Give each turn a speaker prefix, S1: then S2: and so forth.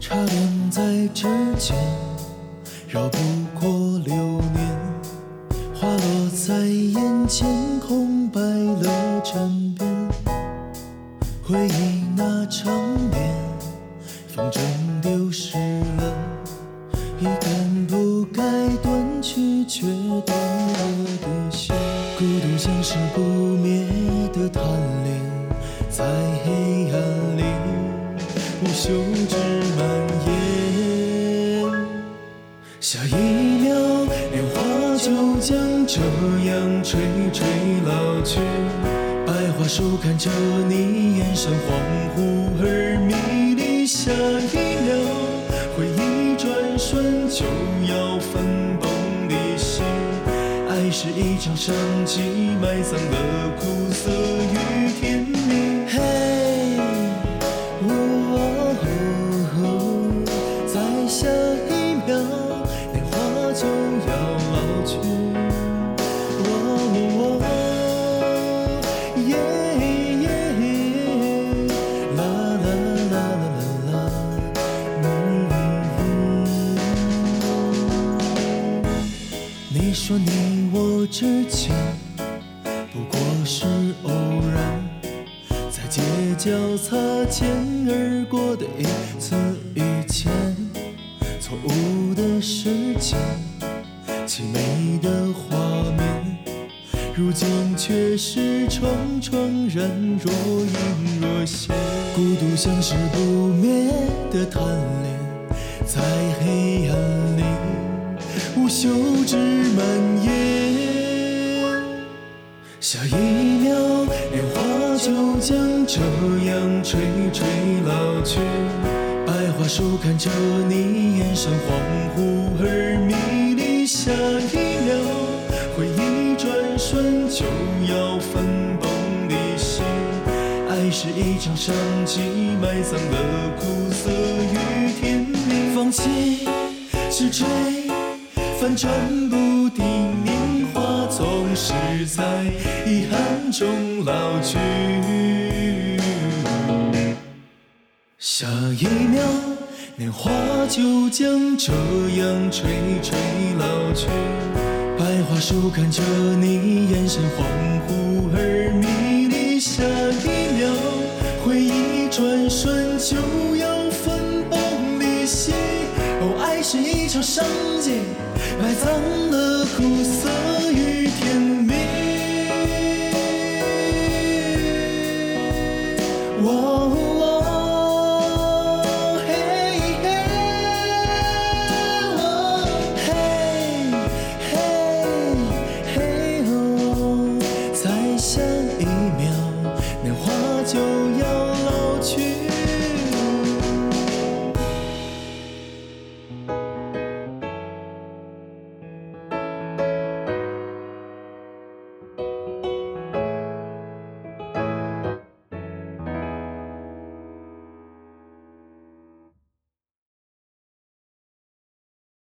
S1: 差点在指尖，绕不过流年。花落在眼前，空白了枕边。回忆那场面，风筝丢失了一根不该断去却断了的线。孤独像是不灭的贪恋，在黑暗里无休止下一秒，年华就将这样垂垂老去。白桦树看着你，眼神恍惚而迷离。下一秒，回忆转瞬就要分崩离析。爱是一场伤机，埋葬了苦涩与甜蜜。嘿，你说你我之间不过是偶然，在街角擦肩而过的一次遇见，错误的时间，凄美的画面，如今却是重重然若隐若现。孤独像是不灭的贪恋，在黑暗里无休止蔓延。下一秒，年华就将这样垂垂老去。白桦树看着你，眼神恍惚而迷。下一秒，回忆转瞬就要分崩离析。爱是一场伤机，埋葬了苦涩与甜蜜。放弃是追，反转不定，年华总是在遗憾中老去。下一秒，年华就将这样垂垂老去。白桦树看着你，眼神恍惚而迷离。下一秒，回忆转瞬就要分崩离析。哦，爱是一场伤机，埋葬了苦涩